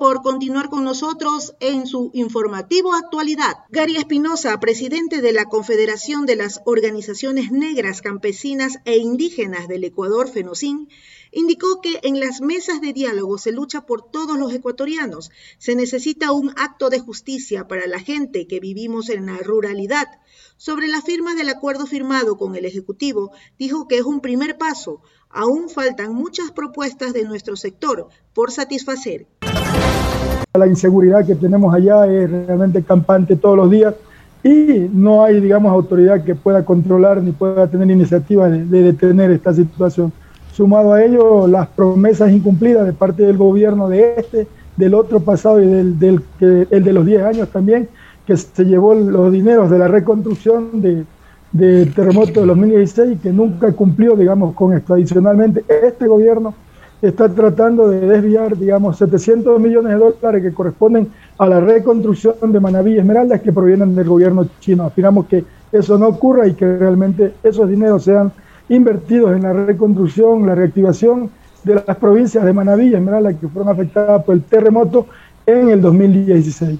Por continuar con nosotros en su informativo actualidad. Gary Espinosa, presidente de la Confederación de las Organizaciones Negras, Campesinas e Indígenas del Ecuador, FENOCIN, indicó que en las mesas de diálogo se lucha por todos los ecuatorianos. Se necesita un acto de justicia para la gente que vivimos en la ruralidad. Sobre la firma del acuerdo firmado con el Ejecutivo, dijo que es un primer paso. Aún faltan muchas propuestas de nuestro sector por satisfacer. La inseguridad que tenemos allá es realmente campante todos los días y no hay, digamos, autoridad que pueda controlar ni pueda tener iniciativa de, de detener esta situación. Sumado a ello, las promesas incumplidas de parte del gobierno de este, del otro pasado y del, del que, el de los 10 años también, que se llevó los dineros de la reconstrucción de, del terremoto de 2016 y que nunca cumplió, digamos, con esto. Este gobierno está tratando de desviar, digamos, 700 millones de dólares que corresponden a la reconstrucción de Manaví y Esmeraldas que provienen del gobierno chino. Aspiramos que eso no ocurra y que realmente esos dineros sean invertidos en la reconstrucción, la reactivación de las provincias de Manaví y Esmeraldas que fueron afectadas por el terremoto en el 2016.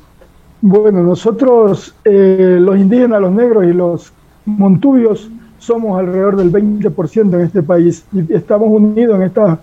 Bueno, nosotros, eh, los indígenas, los negros y los montubios, somos alrededor del 20% en este país y estamos unidos en estas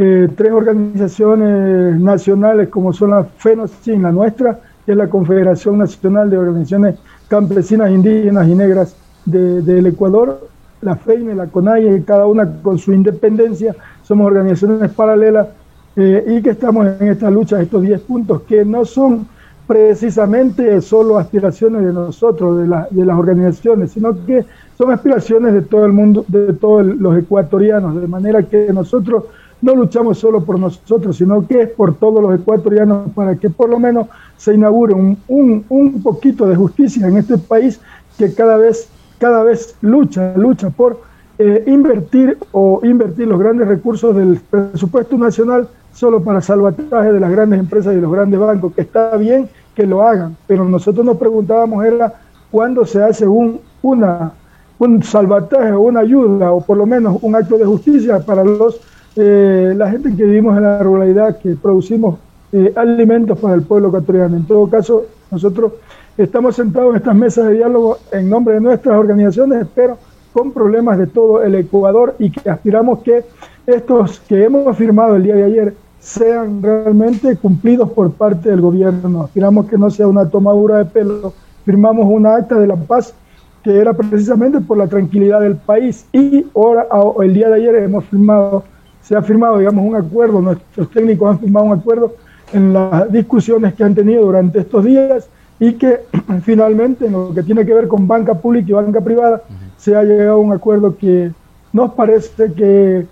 eh, tres organizaciones nacionales como son la FENOCIN, la nuestra, que es la Confederación Nacional de Organizaciones Campesinas, Indígenas y Negras del Ecuador, la FEINE, la CONAIE, cada una con su independencia, somos organizaciones paralelas eh, y que estamos en esta lucha, estos 10 puntos, que no son precisamente solo aspiraciones de nosotros, de, de las organizaciones, sino que son aspiraciones de todo el mundo, de todos los ecuatorianos, de manera que nosotros no luchamos solo por nosotros, sino que es por todos los ecuatorianos para que por lo menos se inaugure un, un, un poquito de justicia en este país que cada vez, cada vez lucha, lucha por eh, invertir o invertir los grandes recursos del presupuesto nacional solo para salvataje de las grandes empresas y los grandes bancos, que está bien que lo hagan, pero nosotros nos preguntábamos era cuándo se hace un, una, un salvataje o una ayuda o por lo menos un acto de justicia para los eh, la gente que vivimos en la ruralidad, que producimos eh, alimentos para el pueblo ecuatoriano. En todo caso, nosotros estamos sentados en estas mesas de diálogo en nombre de nuestras organizaciones, pero con problemas de todo el Ecuador y que aspiramos que estos que hemos firmado el día de ayer sean realmente cumplidos por parte del gobierno. Aspiramos que no sea una tomadura de pelo. Firmamos una acta de la paz que era precisamente por la tranquilidad del país y ahora, el día de ayer hemos firmado se ha firmado, digamos, un acuerdo, nuestros técnicos han firmado un acuerdo en las discusiones que han tenido durante estos días y que finalmente en lo que tiene que ver con banca pública y banca privada se ha llegado a un acuerdo que nos parece que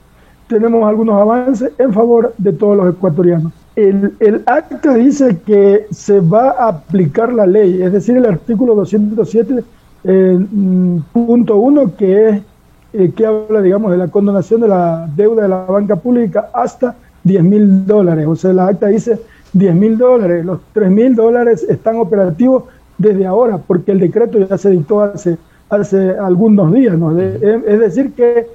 tenemos algunos avances en favor de todos los ecuatorianos. El, el, acta dice que se va a aplicar la ley, es decir, el artículo 207.1, eh, mm, que es eh, que habla, digamos, de la condonación de la deuda de la banca pública hasta 10 mil dólares. O sea, la acta dice 10 mil dólares. Los 3 mil dólares están operativos desde ahora, porque el decreto ya se dictó hace, hace algunos días. ¿no? es decir, que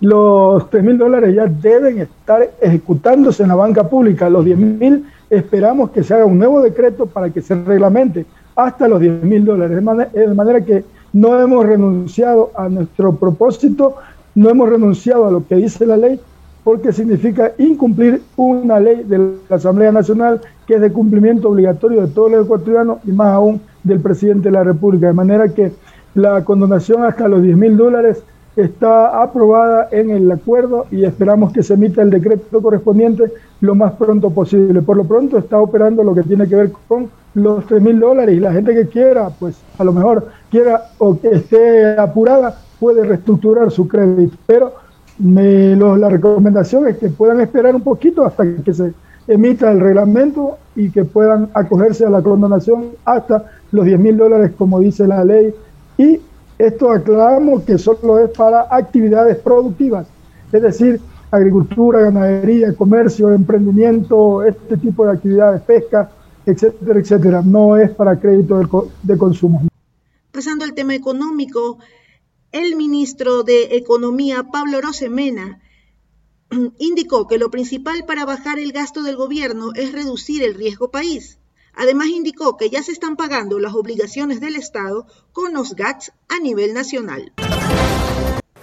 los 3 mil dólares ya deben estar ejecutándose en la banca pública. Los 10 mil esperamos que se haga un nuevo decreto para que se reglamente hasta los 10 mil dólares. de manera que no hemos renunciado a nuestro propósito, no hemos renunciado a lo que dice la ley, porque significa incumplir una ley de la Asamblea Nacional que es de cumplimiento obligatorio de todos los ecuatorianos y más aún del presidente de la República. De manera que la condonación hasta los 10 mil dólares está aprobada en el acuerdo y esperamos que se emita el decreto correspondiente lo más pronto posible. Por lo pronto está operando lo que tiene que ver con los 3 mil dólares y la gente que quiera, pues a lo mejor quiera o que esté apurada, puede reestructurar su crédito. Pero me, la recomendación es que puedan esperar un poquito hasta que se emita el reglamento y que puedan acogerse a la condonación hasta los 10 mil dólares, como dice la ley. Y esto aclaramos que solo es para actividades productivas, es decir, agricultura, ganadería, comercio, emprendimiento, este tipo de actividades, pesca, etcétera, etcétera. No es para crédito de, de consumo. Pasando al tema económico, el ministro de Economía, Pablo Rosemena, indicó que lo principal para bajar el gasto del gobierno es reducir el riesgo país. Además indicó que ya se están pagando las obligaciones del Estado con los GATS a nivel nacional.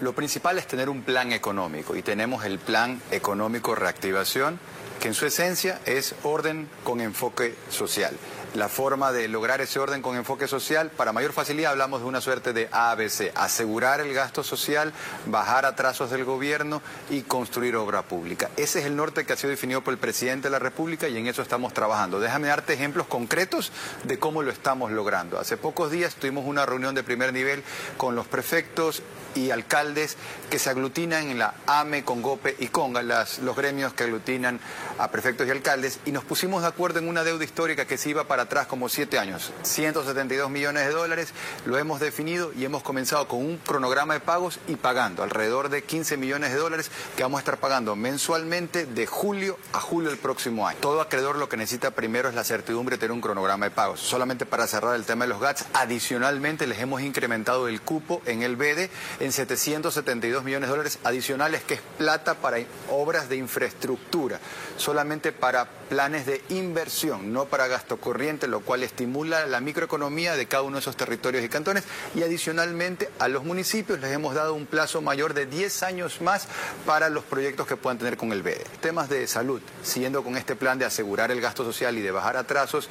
Lo principal es tener un plan económico y tenemos el plan económico reactivación que en su esencia es orden con enfoque social la forma de lograr ese orden con enfoque social. Para mayor facilidad hablamos de una suerte de ABC, asegurar el gasto social, bajar atrasos del gobierno y construir obra pública. Ese es el norte que ha sido definido por el presidente de la República y en eso estamos trabajando. Déjame darte ejemplos concretos de cómo lo estamos logrando. Hace pocos días tuvimos una reunión de primer nivel con los prefectos y alcaldes que se aglutinan en la AME, Congope y Conga, los gremios que aglutinan a prefectos y alcaldes, y nos pusimos de acuerdo en una deuda histórica que se iba para atrás como siete años, 172 millones de dólares, lo hemos definido y hemos comenzado con un cronograma de pagos y pagando alrededor de 15 millones de dólares que vamos a estar pagando mensualmente de julio a julio del próximo año. Todo acreedor lo que necesita primero es la certidumbre de tener un cronograma de pagos. Solamente para cerrar el tema de los GATS, adicionalmente les hemos incrementado el cupo en el BEDE en 772 millones de dólares adicionales, que es plata para obras de infraestructura, solamente para planes de inversión, no para gasto corriente, lo cual estimula la microeconomía de cada uno de esos territorios y cantones. Y adicionalmente a los municipios les hemos dado un plazo mayor de 10 años más para los proyectos que puedan tener con el BEDE. Temas de salud, siguiendo con este plan de asegurar el gasto social y de bajar atrasos,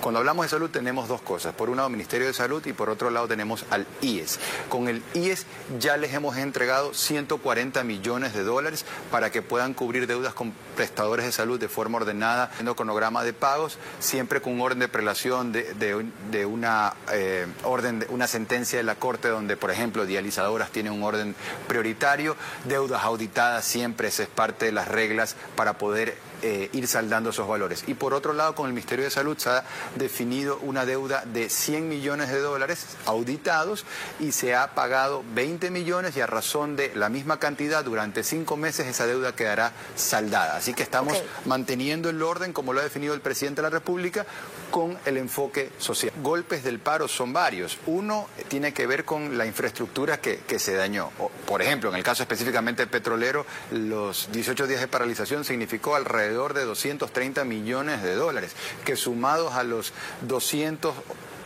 cuando hablamos de salud tenemos dos cosas. Por un lado, Ministerio de Salud y por otro lado tenemos al IES. Con el IES ya les hemos entregado 140 millones de dólares para que puedan cubrir deudas con prestadores de salud de forma ordenada, en cronograma de pagos, siempre con un orden de prelación de, una eh, orden, de una sentencia de la Corte donde, por ejemplo, dializadoras tienen un orden prioritario, deudas auditadas siempre, esa es parte de las reglas para poder eh, ir saldando esos valores. Y por otro lado, con el Ministerio de Salud se ha definido una deuda de 100 millones de dólares auditados y se ha pagado 20 millones y a razón de la misma cantidad durante cinco meses esa deuda quedará saldada. Así que estamos manteniendo el orden como lo ha definido el presidente de la República con el enfoque social. Golpes del paro son varios. Uno tiene que ver con la infraestructura que, que se dañó. Por ejemplo, en el caso específicamente petrolero, los 18 días de paralización significó alrededor alrededor de 230 millones de dólares, que sumados a los 200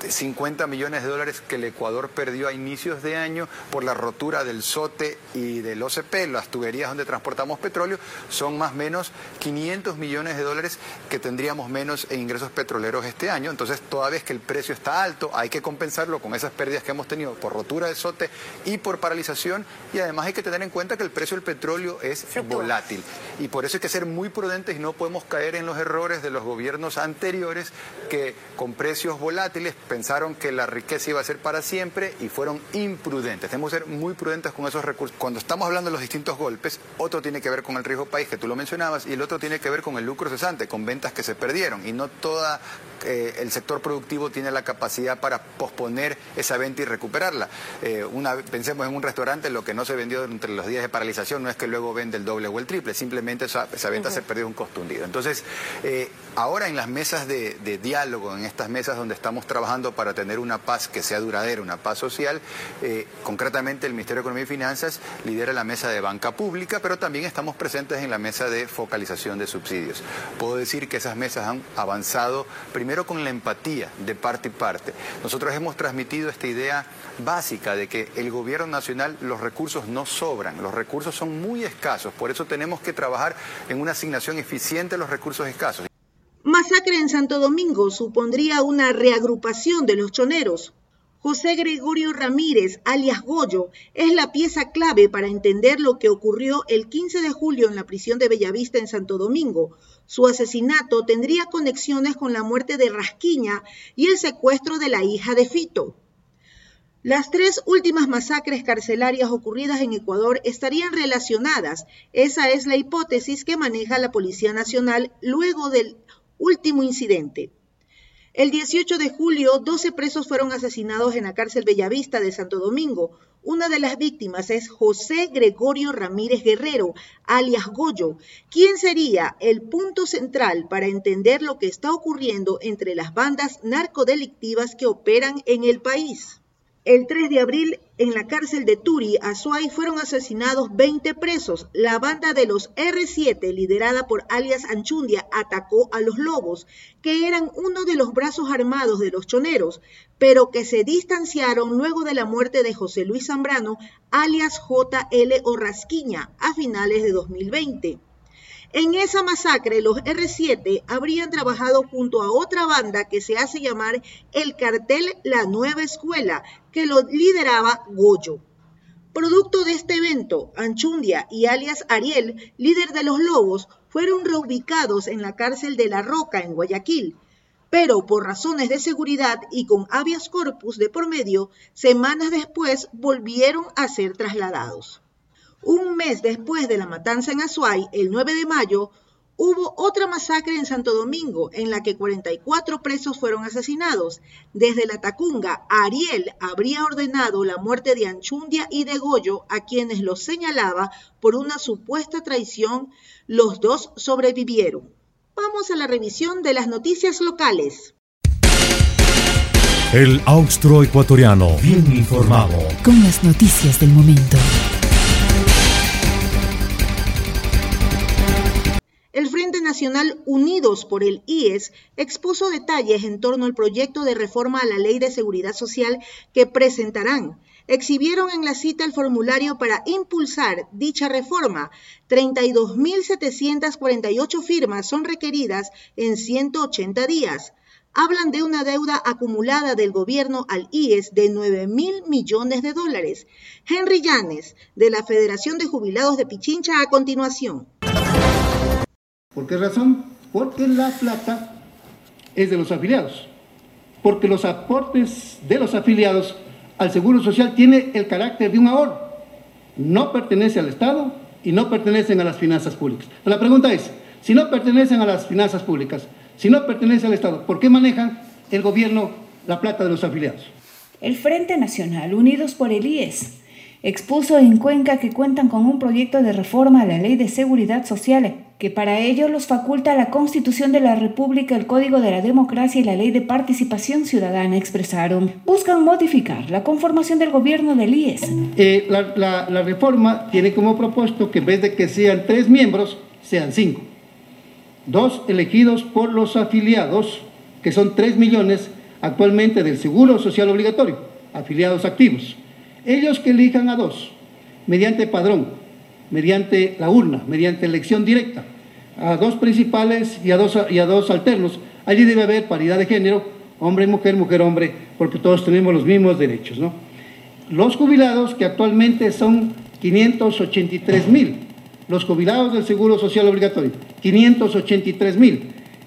50 millones de dólares que el Ecuador perdió a inicios de año por la rotura del SOTE y del OCP, las tuberías donde transportamos petróleo, son más o menos 500 millones de dólares que tendríamos menos en ingresos petroleros este año. Entonces, toda vez que el precio está alto, hay que compensarlo con esas pérdidas que hemos tenido por rotura del SOTE y por paralización. Y además hay que tener en cuenta que el precio del petróleo es volátil. Y por eso hay que ser muy prudentes y no podemos caer en los errores de los gobiernos anteriores que con precios volátiles pensaron que la riqueza iba a ser para siempre y fueron imprudentes. Tenemos que ser muy prudentes con esos recursos. Cuando estamos hablando de los distintos golpes, otro tiene que ver con el riesgo país, que tú lo mencionabas, y el otro tiene que ver con el lucro cesante, con ventas que se perdieron. Y no todo eh, el sector productivo tiene la capacidad para posponer esa venta y recuperarla. Eh, una, pensemos en un restaurante, lo que no se vendió entre los días de paralización no es que luego vende el doble o el triple, simplemente esa, venta se perdió un costo hundido. Entonces, eh, ahora en las mesas de diálogo, en estas mesas donde estamos trabajando, para tener una paz que sea duradera, una paz social. Eh, concretamente, el Ministerio de Economía y Finanzas lidera la mesa de banca pública, pero también estamos presentes en la mesa de focalización de subsidios. Puedo decir que esas mesas han avanzado primero con la empatía de parte y parte. Nosotros hemos transmitido esta idea básica de que el gobierno nacional los recursos no sobran, los recursos son muy escasos, por eso tenemos que trabajar en una asignación eficiente de los recursos escasos. Masacre en Santo Domingo supondría una reagrupación de los choneros. José Gregorio Ramírez, alias Goyo, es la pieza clave para entender lo que ocurrió el 15 de julio en la prisión de Bellavista en Santo Domingo. Su asesinato tendría conexiones con la muerte de Rasquiña y el secuestro de la hija de Fito. Las tres últimas masacres carcelarias ocurridas en Ecuador estarían relacionadas. Esa es la hipótesis que maneja la Policía Nacional luego del Último incidente. El 18 de julio, 12 presos fueron asesinados en la cárcel Bellavista de Santo Domingo. Una de las víctimas es José Gregorio Ramírez Guerrero, alias Goyo, quien sería el punto central para entender lo que está ocurriendo entre las bandas narcodelictivas que operan en el país. El 3 de abril, en la cárcel de Turi, Azuay, fueron asesinados 20 presos. La banda de los R7, liderada por alias Anchundia, atacó a los lobos, que eran uno de los brazos armados de los choneros, pero que se distanciaron luego de la muerte de José Luis Zambrano, alias JL Orrasquiña, a finales de 2020. En esa masacre, los R7 habrían trabajado junto a otra banda que se hace llamar el cartel La Nueva Escuela, que lo lideraba Goyo. Producto de este evento, Anchundia y alias Ariel, líder de los Lobos, fueron reubicados en la cárcel de La Roca en Guayaquil, pero por razones de seguridad y con habeas corpus de por medio, semanas después volvieron a ser trasladados. Un mes después de la matanza en Azuay, el 9 de mayo, hubo otra masacre en Santo Domingo en la que 44 presos fueron asesinados. Desde la Tacunga, Ariel habría ordenado la muerte de Anchundia y de Goyo, a quienes los señalaba por una supuesta traición. Los dos sobrevivieron. Vamos a la revisión de las noticias locales. El austro ecuatoriano, bien informado. Con las noticias del momento. El Frente Nacional Unidos por el IES expuso detalles en torno al proyecto de reforma a la Ley de Seguridad Social que presentarán. Exhibieron en la cita el formulario para impulsar dicha reforma. 32.748 firmas son requeridas en 180 días. Hablan de una deuda acumulada del gobierno al IES de 9 mil millones de dólares. Henry Llanes, de la Federación de Jubilados de Pichincha, a continuación. ¿Por qué razón? Porque la plata es de los afiliados. Porque los aportes de los afiliados al Seguro Social tiene el carácter de un ahorro. No pertenece al Estado y no pertenecen a las finanzas públicas. La pregunta es, si no pertenecen a las finanzas públicas, si no pertenece al Estado, ¿por qué manejan el gobierno la plata de los afiliados? El Frente Nacional, unidos por el IES, expuso en Cuenca que cuentan con un proyecto de reforma a la Ley de Seguridad Social que para ello los faculta la Constitución de la República, el Código de la Democracia y la Ley de Participación Ciudadana, expresaron. Buscan modificar la conformación del gobierno del IES. Eh, la, la reforma tiene como propuesto que en vez de que sean tres miembros, sean cinco. Dos elegidos por los afiliados, que son tres millones actualmente del Seguro Social Obligatorio, afiliados activos. Ellos que elijan a dos, mediante padrón, mediante la urna, mediante elección directa, a dos principales y a dos, y a dos alternos. Allí debe haber paridad de género, hombre, mujer, mujer, hombre, porque todos tenemos los mismos derechos. ¿no? Los jubilados, que actualmente son 583 mil, los jubilados del Seguro Social Obligatorio, 583 mil,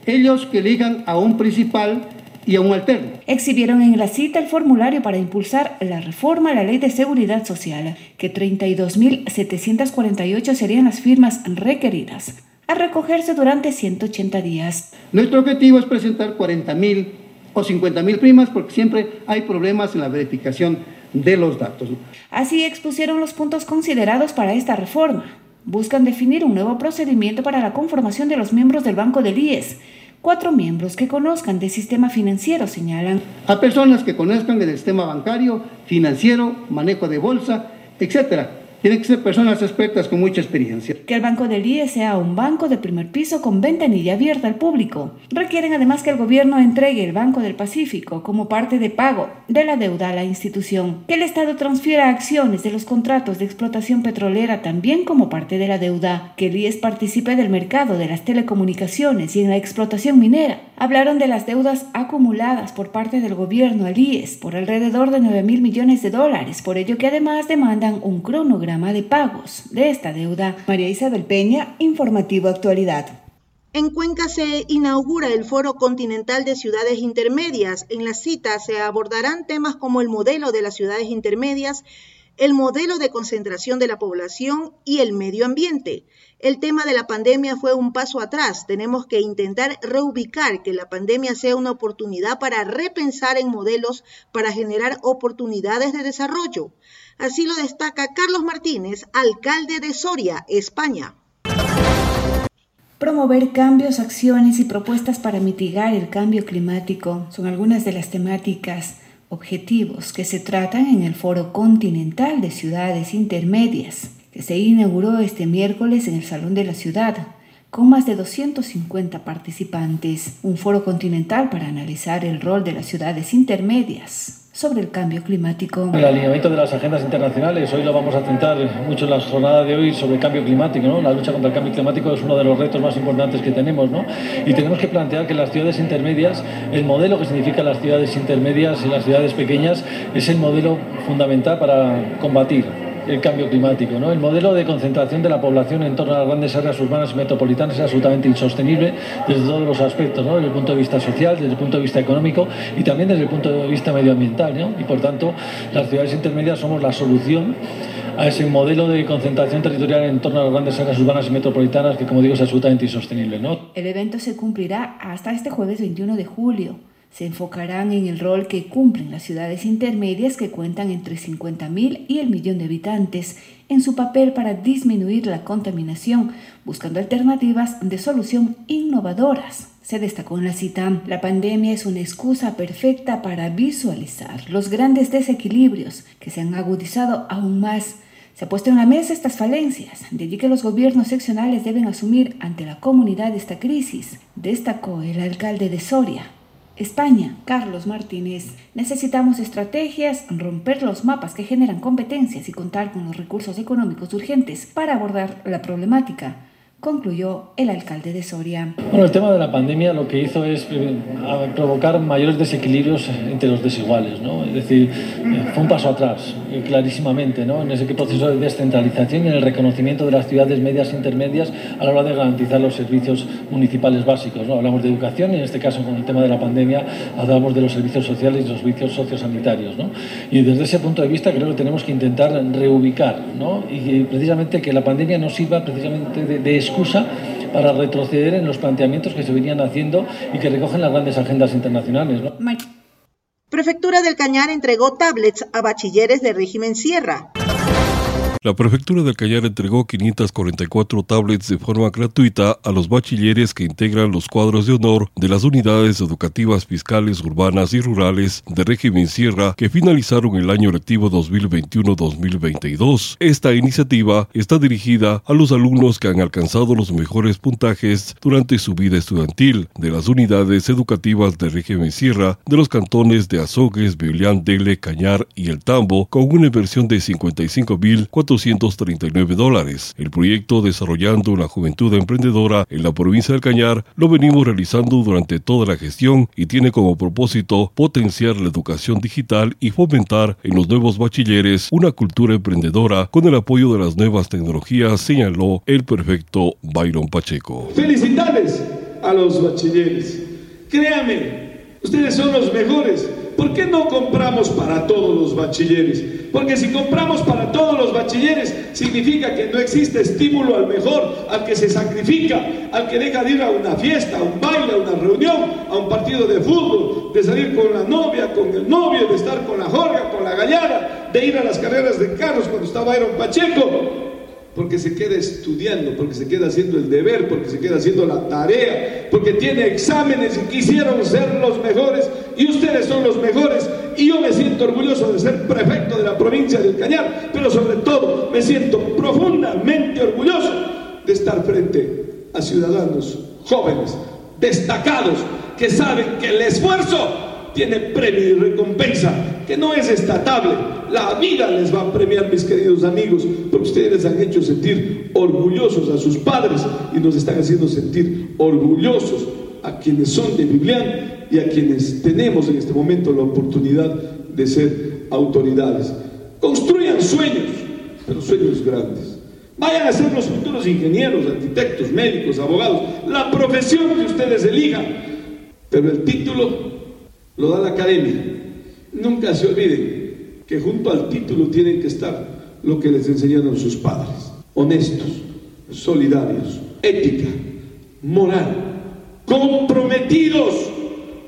ellos que elijan a un principal y a un alterno. Exhibieron en la cita el formulario para impulsar la reforma a la Ley de Seguridad Social, que 32.748 serían las firmas requeridas, a recogerse durante 180 días. Nuestro objetivo es presentar 40.000 o 50.000 primas porque siempre hay problemas en la verificación de los datos. Así expusieron los puntos considerados para esta reforma. Buscan definir un nuevo procedimiento para la conformación de los miembros del Banco del IES, Cuatro miembros que conozcan del sistema financiero señalan. A personas que conozcan del sistema bancario, financiero, manejo de bolsa, etcétera tienen que ser personas expertas con mucha experiencia. Que el Banco del IE sea un banco de primer piso con ventanilla abierta al público. Requieren además que el gobierno entregue el Banco del Pacífico como parte de pago de la deuda a la institución. Que el Estado transfiera acciones de los contratos de explotación petrolera también como parte de la deuda. Que el IES participe del mercado de las telecomunicaciones y en la explotación minera. Hablaron de las deudas acumuladas por parte del gobierno al IES por alrededor de 9 mil millones de dólares, por ello que además demandan un cronograma de pagos de esta deuda. María Isabel Peña, Informativo Actualidad. En Cuenca se inaugura el Foro Continental de Ciudades Intermedias. En la cita se abordarán temas como el modelo de las ciudades intermedias, el modelo de concentración de la población y el medio ambiente. El tema de la pandemia fue un paso atrás. Tenemos que intentar reubicar que la pandemia sea una oportunidad para repensar en modelos para generar oportunidades de desarrollo. Así lo destaca Carlos Martínez, alcalde de Soria, España. Promover cambios, acciones y propuestas para mitigar el cambio climático son algunas de las temáticas objetivos que se tratan en el Foro Continental de Ciudades Intermedias, que se inauguró este miércoles en el Salón de la Ciudad, con más de 250 participantes, un foro continental para analizar el rol de las ciudades intermedias sobre el cambio climático. El alineamiento de las agendas internacionales, hoy lo vamos a centrar mucho en la jornada de hoy sobre el cambio climático. ¿no? La lucha contra el cambio climático es uno de los retos más importantes que tenemos ¿no? y tenemos que plantear que las ciudades intermedias, el modelo que significa las ciudades intermedias y las ciudades pequeñas es el modelo fundamental para combatir el cambio climático. ¿no? El modelo de concentración de la población en torno a las grandes áreas urbanas y metropolitanas es absolutamente insostenible desde todos los aspectos, ¿no? desde el punto de vista social, desde el punto de vista económico y también desde el punto de vista medioambiental. ¿no? Y por tanto, las ciudades intermedias somos la solución a ese modelo de concentración territorial en torno a las grandes áreas urbanas y metropolitanas que, como digo, es absolutamente insostenible. ¿no? El evento se cumplirá hasta este jueves 21 de julio se enfocarán en el rol que cumplen las ciudades intermedias que cuentan entre 50.000 y el millón de habitantes en su papel para disminuir la contaminación, buscando alternativas de solución innovadoras. Se destacó en la cita, la pandemia es una excusa perfecta para visualizar los grandes desequilibrios que se han agudizado aún más. Se ha puesto en la mesa estas falencias, de allí que los gobiernos seccionales deben asumir ante la comunidad esta crisis, destacó el alcalde de Soria, España, Carlos Martínez. Necesitamos estrategias, romper los mapas que generan competencias y contar con los recursos económicos urgentes para abordar la problemática concluyó el alcalde de Soria. Bueno, el tema de la pandemia lo que hizo es eh, provocar mayores desequilibrios entre los desiguales, ¿no? Es decir, eh, fue un paso atrás, eh, clarísimamente, ¿no? En ese proceso de descentralización y en el reconocimiento de las ciudades medias e intermedias a la hora de garantizar los servicios municipales básicos, ¿no? Hablamos de educación y en este caso con el tema de la pandemia hablamos de los servicios sociales y los servicios sociosanitarios, ¿no? Y desde ese punto de vista creo que tenemos que intentar reubicar, ¿no? Y precisamente que la pandemia no sirva precisamente de, de excusa para retroceder en los planteamientos que se venían haciendo y que recogen las grandes agendas internacionales. ¿no? Prefectura del Cañar entregó tablets a bachilleres de régimen Sierra. La Prefectura del Cañar entregó 544 tablets de forma gratuita a los bachilleres que integran los cuadros de honor de las unidades educativas fiscales urbanas y rurales de régimen Sierra que finalizaron el año lectivo 2021-2022. Esta iniciativa está dirigida a los alumnos que han alcanzado los mejores puntajes durante su vida estudiantil de las unidades educativas de régimen Sierra de los cantones de Azogues, Biblián, Dele, Cañar y El Tambo con una inversión de 55.400 239 dólares. El proyecto Desarrollando una Juventud Emprendedora en la provincia del Cañar lo venimos realizando durante toda la gestión y tiene como propósito potenciar la educación digital y fomentar en los nuevos bachilleres una cultura emprendedora con el apoyo de las nuevas tecnologías, señaló el perfecto Byron Pacheco. Felicidades a los bachilleres. Créame, ustedes son los mejores ¿por qué no compramos para todos los bachilleres? Porque si compramos para todos los bachilleres, significa que no existe estímulo al mejor, al que se sacrifica, al que deja de ir a una fiesta, a un baile, a una reunión, a un partido de fútbol, de salir con la novia, con el novio, de estar con la jorga, con la gallada, de ir a las carreras de carros cuando estaba Aaron Pacheco porque se queda estudiando, porque se queda haciendo el deber, porque se queda haciendo la tarea, porque tiene exámenes y quisieron ser los mejores y ustedes son los mejores y yo me siento orgulloso de ser prefecto de la provincia del Cañar, pero sobre todo me siento profundamente orgulloso de estar frente a ciudadanos jóvenes, destacados, que saben que el esfuerzo tiene premio y recompensa, que no es estatable. La vida les va a premiar, mis queridos amigos, porque ustedes han hecho sentir orgullosos a sus padres y nos están haciendo sentir orgullosos a quienes son de Biblián y a quienes tenemos en este momento la oportunidad de ser autoridades. Construyan sueños, pero sueños grandes. Vayan a ser los futuros ingenieros, arquitectos, médicos, abogados, la profesión que ustedes elijan, pero el título lo da la academia. Nunca se olviden que junto al título tienen que estar lo que les enseñaron sus padres. Honestos, solidarios, ética, moral, comprometidos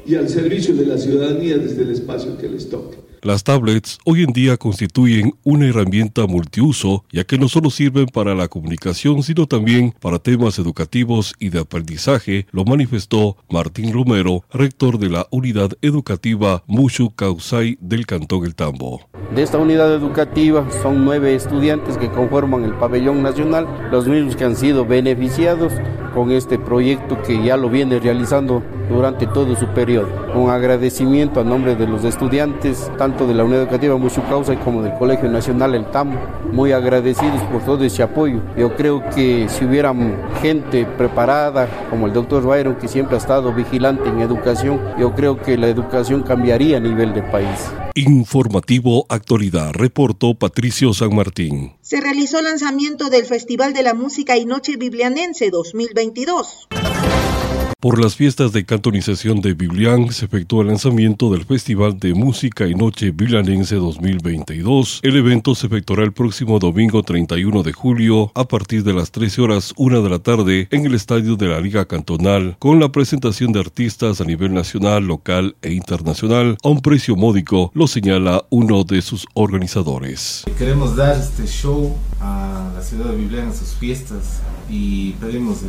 y al servicio de la ciudadanía desde el espacio que les toque. Las tablets hoy en día constituyen una herramienta multiuso, ya que no solo sirven para la comunicación, sino también para temas educativos y de aprendizaje, lo manifestó Martín Romero, rector de la unidad educativa Mushu Kausai del Cantón El Tambo. De esta unidad educativa son nueve estudiantes que conforman el pabellón nacional, los mismos que han sido beneficiados con este proyecto que ya lo viene realizando durante todo su periodo. Un agradecimiento a nombre de los estudiantes, tanto de la Unidad Educativa Causa como del Colegio Nacional El TAM, muy agradecidos por todo ese apoyo. Yo creo que si hubiera gente preparada, como el doctor Byron, que siempre ha estado vigilante en educación, yo creo que la educación cambiaría a nivel de país. Informativo Actualidad, reportó Patricio San Martín. Se realizó el lanzamiento del Festival de la Música y Noche Biblianense 2022. Por las fiestas de cantonización de Biblián se efectuó el lanzamiento del Festival de Música y Noche Biblianense 2022. El evento se efectuará el próximo domingo 31 de julio a partir de las 13 horas 1 de la tarde en el estadio de la Liga Cantonal con la presentación de artistas a nivel nacional, local e internacional a un precio módico, lo señala uno de sus organizadores. Queremos dar este show a la ciudad de Biblián en sus fiestas y pedimos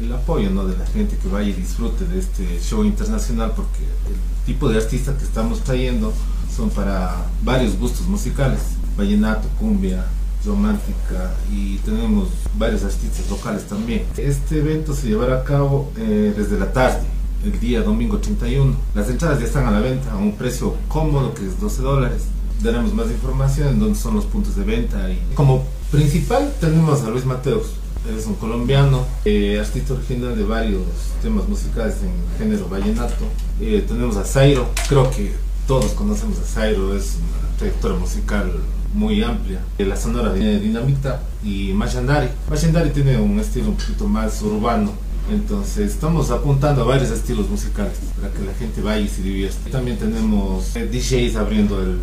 el, apoyo ¿no? de la gente que vaya y disfrute de este show internacional porque el tipo de artistas que estamos trayendo son para varios gustos musicales, vallenato, cumbia, romántica y tenemos varios artistas locales también. Este evento se llevará a cabo eh, desde la tarde, el día domingo 31. Las entradas ya están a la venta a un precio cómodo que es 12 dólares. Daremos más información en dónde son los puntos de venta y como principal tenemos a Luis Mateos, es un colombiano, eh, artista original de varios temas musicales en género vallenato. Eh, tenemos a Zairo, creo que todos conocemos a Zairo, es una trayectoria musical muy amplia. Eh, la sonora de Dinamita y Machandari. Machandari tiene un estilo un poquito más urbano, entonces estamos apuntando a varios estilos musicales para que la gente vaya y se divierta. También tenemos eh, DJs abriendo el,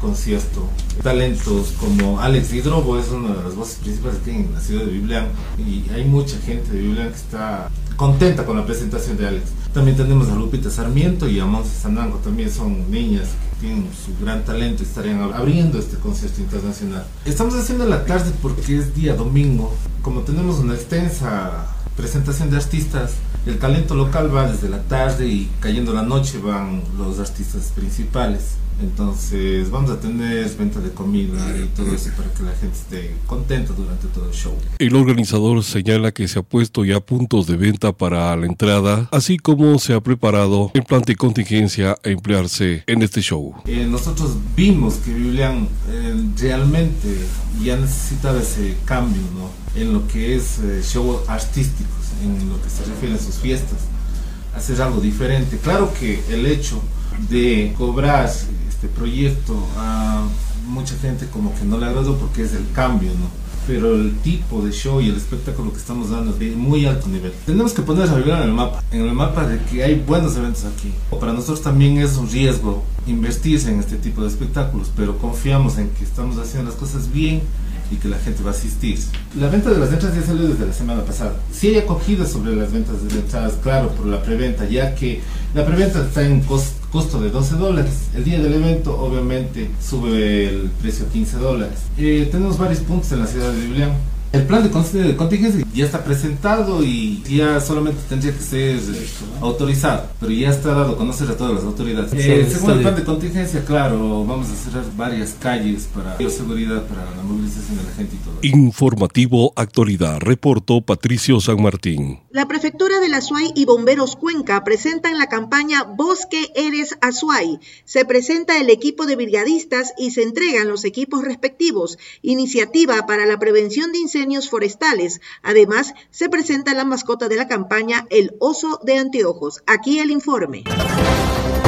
concierto, talentos como Alex Hidrobo es una de las voces principales aquí en la ciudad de Biblián y hay mucha gente de Biblián que está contenta con la presentación de Alex. También tenemos a Lupita Sarmiento y a Monse Sanango, también son niñas que tienen su gran talento y estarían abriendo este concierto internacional. Estamos haciendo la tarde porque es día domingo, como tenemos una extensa presentación de artistas. El talento local va desde la tarde y cayendo la noche van los artistas principales. Entonces vamos a tener venta de comida y todo eso para que la gente esté contenta durante todo el show. El organizador señala que se ha puesto ya puntos de venta para la entrada, así como se ha preparado el plan de contingencia a emplearse en este show. Eh, nosotros vimos que Biblian eh, realmente ya necesitaba ese cambio ¿no? en lo que es eh, show artísticos, en lo que se refiere a sus fiestas, hacer algo diferente. Claro que el hecho de cobrar este proyecto a mucha gente como que no le agradó porque es el cambio, ¿no? Pero el tipo de show y el espectáculo que estamos dando es de muy alto nivel. Tenemos que poner a vivir en el mapa, en el mapa de que hay buenos eventos aquí. Para nosotros también es un riesgo invertirse en este tipo de espectáculos, pero confiamos en que estamos haciendo las cosas bien y que la gente va a asistir. La venta de las entradas ya salió desde la semana pasada. Si hay acogida sobre las ventas de entradas, claro, por la preventa, ya que la preventa está en costo de 12 dólares. El día del evento, obviamente, sube el precio a 15 dólares. Eh, tenemos varios puntos en la ciudad de Biblián el plan de contingencia ya está presentado y ya solamente tendría que ser autorizado, pero ya está dado a conocer a todas las autoridades. Eh, según el plan de contingencia, claro, vamos a cerrar varias calles para seguridad, para la movilización de la gente y todo. Informativo Actualidad, reportó Patricio San Martín. La Prefectura de la Azuay y Bomberos Cuenca presentan la campaña Bosque Eres Azuay. Se presenta el equipo de brigadistas y se entregan los equipos respectivos. Iniciativa para la prevención de incendios forestales. Además, se presenta la mascota de la campaña, el oso de anteojos. Aquí el informe.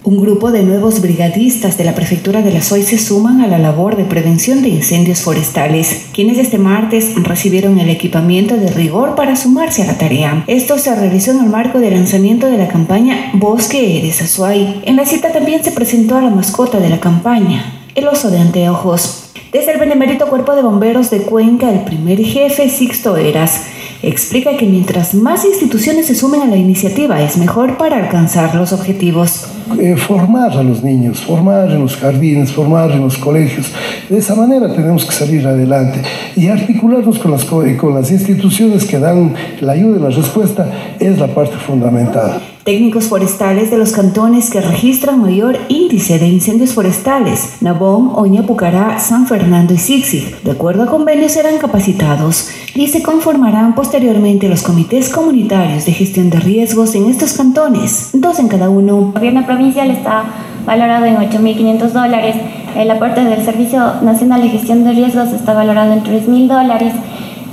Un grupo de nuevos brigadistas de la Prefectura de la SOI se suman a la labor de prevención de incendios forestales, quienes este martes recibieron el equipamiento de rigor para sumarse a la tarea. Esto se realizó en el marco del lanzamiento de la campaña Bosque Eres Azuay. En la cita también se presentó a la mascota de la campaña, el oso de anteojos. Desde el Benemérito Cuerpo de Bomberos de Cuenca, el primer jefe Sixto Eras explica que mientras más instituciones se sumen a la iniciativa es mejor para alcanzar los objetivos. Eh, formar a los niños, formar en los jardines, formar en los colegios. De esa manera tenemos que salir adelante y articularnos con las, con las instituciones que dan la ayuda y la respuesta es la parte fundamental técnicos forestales de los cantones que registran mayor índice de incendios forestales, Nabón, Oña, Pucará, San Fernando y Sixig. De acuerdo a convenios serán capacitados y se conformarán posteriormente los comités comunitarios de gestión de riesgos en estos cantones, dos en cada uno. El gobierno provincial está valorado en 8.500 dólares, el aporte del Servicio Nacional de Gestión de Riesgos está valorado en 3.000 dólares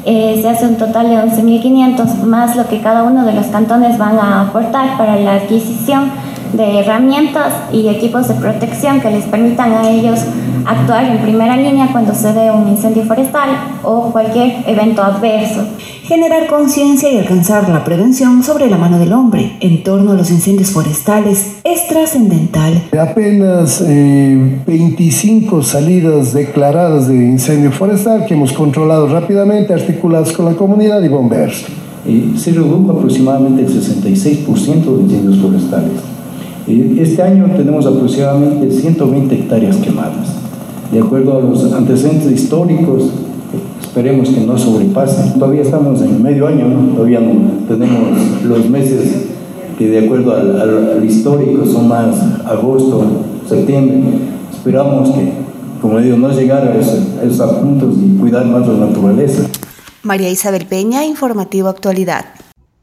eh, se hace un total de 11.500 más lo que cada uno de los cantones van a aportar para la adquisición de herramientas y equipos de protección que les permitan a ellos actuar en primera línea cuando se dé un incendio forestal o cualquier evento adverso. Generar conciencia y alcanzar la prevención sobre la mano del hombre en torno a los incendios forestales es trascendental. Apenas 25 eh, salidas declaradas de incendio forestal que hemos controlado rápidamente, articuladas con la comunidad y bomberos. se redujo aproximadamente el 66% de incendios forestales. Este año tenemos aproximadamente 120 hectáreas quemadas. De acuerdo a los antecedentes históricos, esperemos que no sobrepasen. Todavía estamos en medio año, todavía no tenemos los meses que de acuerdo al, histórico son más agosto, septiembre. Esperamos que, como digo, no llegar a, esos puntos y cuidar más la naturaleza. María Isabel Peña, Informativo Actualidad.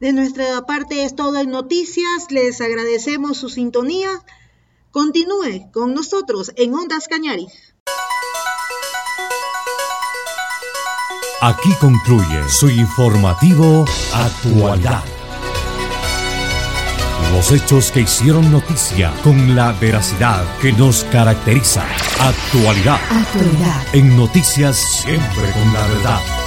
De nuestra parte es todo en noticias. Les agradecemos su sintonía. Continúe con nosotros en Ondas Cañaris. Aquí concluye su informativo Actualidad. Los hechos que hicieron noticia con la veracidad que nos caracteriza. Actualidad. Actualidad. En noticias siempre con la verdad.